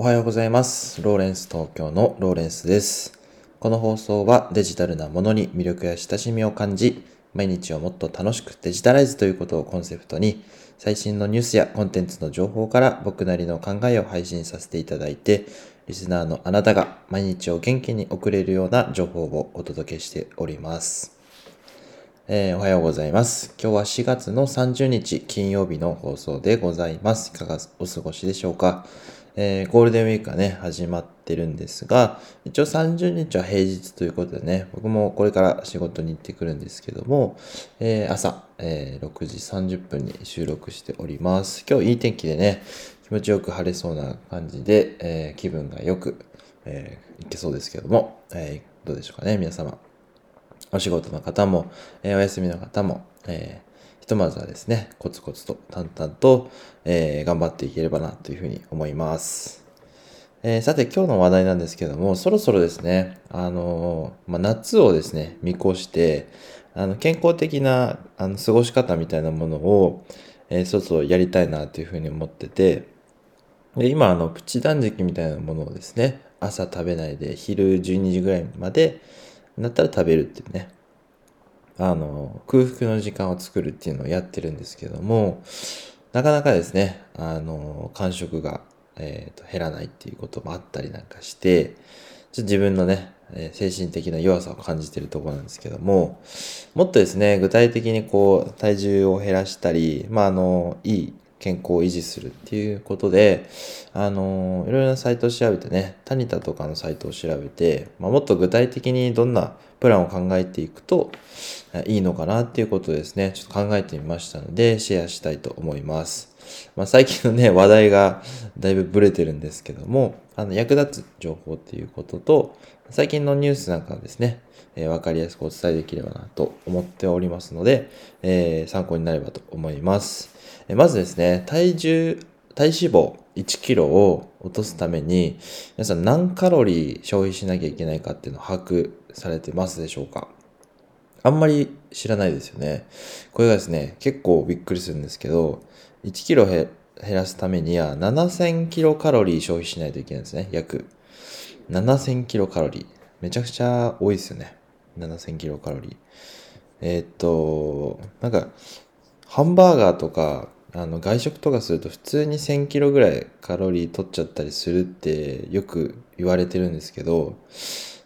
おはようございます。ローレンス東京のローレンスです。この放送はデジタルなものに魅力や親しみを感じ、毎日をもっと楽しくデジタライズということをコンセプトに、最新のニュースやコンテンツの情報から僕なりの考えを配信させていただいて、リスナーのあなたが毎日を元気に送れるような情報をお届けしております。えーおはようございます。今日は4月の30日金曜日の放送でございます。いかがお過ごしでしょうか、えーゴールデンウィークがね、始まってるんですが、一応30日は平日ということでね、僕もこれから仕事に行ってくるんですけども、えー朝、えー6時30分に収録しております。今日いい天気でね、気持ちよく晴れそうな感じで、え気分がよく、えいけそうですけども、えどうでしょうかね、皆様。お仕事の方も、えお休みの方も、えとまずはですね、コツコツと淡々と、えー頑張っていければなというふうに思います。えーさて今日の話題なんですけども、そろそろですね、あのーまあ、夏をですね、見越して、あの健康的なあの過ごし方みたいなものを、えーそろそろやりたいなというふうに思ってて、で今あのプチ断食みたいなものをですね朝食べないで昼12時ぐらいまでなったら食べるっていうねあの空腹の時間を作るっていうのをやってるんですけどもなかなかですねあの感触が、えーと減らないっていうこともあったりなんかしてちょっと自分のね、え精神的な弱さを感じてるとこなんですけどももっとですね具体的にこう体重を減らしたりまああのいい健康を維持するっていうことで、あのいろいろなサイトを調べてね、タニタとかのサイトを調べて、まあ、もっと具体的にどんなプランを考えていくといいのかなっていうことですね、ちょっと考えてみましたので、シェアしたいと思います。まあ、最近のね、話題がだいぶブレてるんですけども、あの役立つ情報っていうことと、最近のニュースなんかをですね、えーわかりやすくお伝えできればなと思っておりますので、えー参考になればと思います。えーまずですね、体重、体脂肪1キロを落とすために、皆さん何カロリー消費しなきゃいけないかっていうのを把握されてますでしょうか？あんまり知らないですよね。これがですね、結構びっくりするんですけど、1キロ減らすためには7000キロカロリー消費しないといけないんですね。約。7000キロカロリー。めちゃくちゃ多いですよね。7000キロカロリー。えーっと、なんか、ハンバーガーとか、あの外食とかすると普通に1000キロぐらいカロリー取っちゃったりするってよく言われてるんですけど、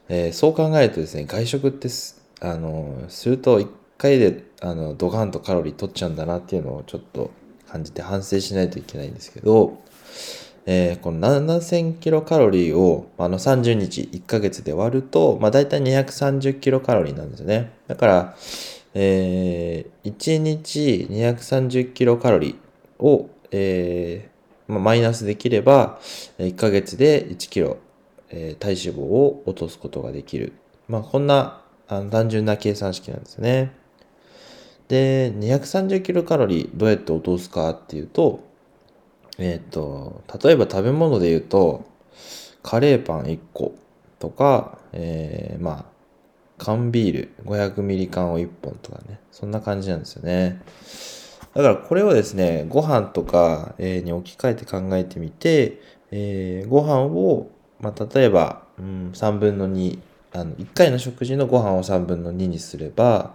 えーそう考えるとですね、外食ってす、あの、すると1回で、あの、ドカンとカロリー取っちゃうんだなっていうのをちょっと感じて反省しないといけないんですけど、えーこの7000キロカロリーをあの30日1ヶ月で割ると、まあ、大体230キロカロリーなんですよね。だから、えー1日230キロカロリーを、えーまあ、マイナスできれば、1ヶ月で1キロ、えー体脂肪を落とすことができる。まあ、こんなあの単純な計算式なんですよね。で、230キロカロリーどうやって落とすかっていうと、えっ、と、例えば食べ物で言うと、カレーパン1個とか、えーまあ、缶ビール500ミリ缶を1本とかね、そんな感じなんですよね。だからこれをですね、ご飯とか、に置き換えて考えてみて、えーご飯を、まあ、例えば、うん、3分の2、あの1回の食事のご飯を3分の2にすれば、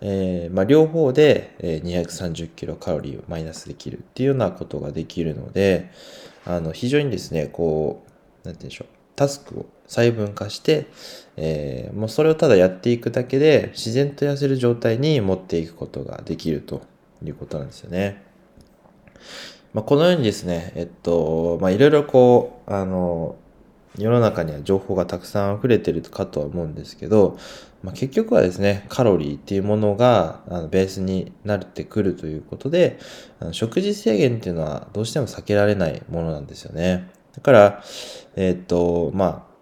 えーまあ、両方で、えー230キロカロリーをマイナスできるっていうようなことができるので、あの非常にですね、こう、なんて言うんでしょう、タスクを細分化して、えーもうそれをただやっていくだけで自然と痩せる状態に持っていくことができるということなんですよね。まあ、このようにですね、えっと、まあ、いろいろこう、あの、世の中には情報がたくさん溢れてるかとは思うんですけど、まあ、結局はですね、カロリーっていうものがあのベースになってくるということで、あの食事制限っていうのはどうしても避けられないものなんですよね。だから、えっと、まあ、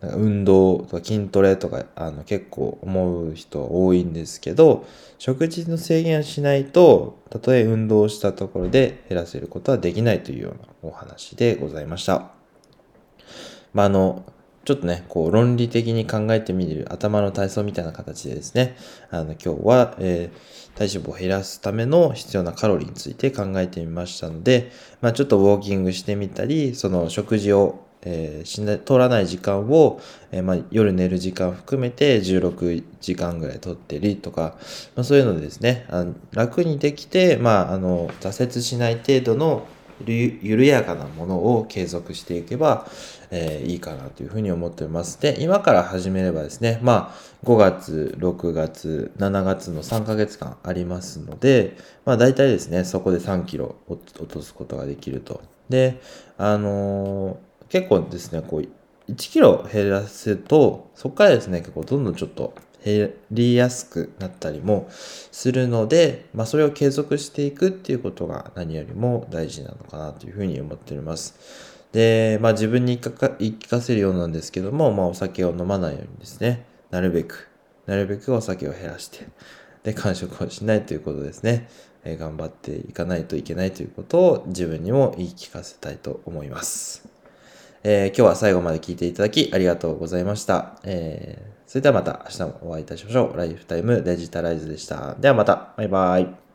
運動とか筋トレとかあの結構思う人多いんですけど食事の制限をしないとたとえ運動したところで減らせることはできないというようなお話でございました。まあ、あのちょっとねこう論理的に考えてみる頭の体操みたいな形でですね。あの今日は、えー体脂肪を減らすための必要なカロリーについて考えてみましたので、まあ、ちょっとウォーキングしてみたりその食事をえー、しな通らない時間を、えー、まあ、夜寝る時間含めて16時間ぐらい取ってりとか、まあ、そういうのでですねあの楽にできて、まあ、あの挫折しない程度の緩やかなものを継続していけば、えー、いいかなというふうに思っております。で、今から始めればですね、まあ、5月、6月、7月の3ヶ月間ありますので、まあ、大体ですね、そこで3キロ落とすことができると。で、あのー、結構ですね、こう、1キロ減らすと、そこからですね、結構どんどんちょっと減りやすくなったりもするので、まあ、それを継続していくっていうことが何よりも大事なのかなというふうに思っております。で、まあ、自分に言い聞かせるようなんですけども、まあ、お酒を飲まないようにですね、なるべく、なるべくお酒を減らして、で、完食をしないということですね。えー、頑張っていかないといけないということを自分にも言い聞かせたいと思います。えー、今日は最後まで聞いていただきありがとうございました。えー、それではまた明日もお会いいたしましょう。ライフタイムデジタライズでした。ではまた。バイバイ。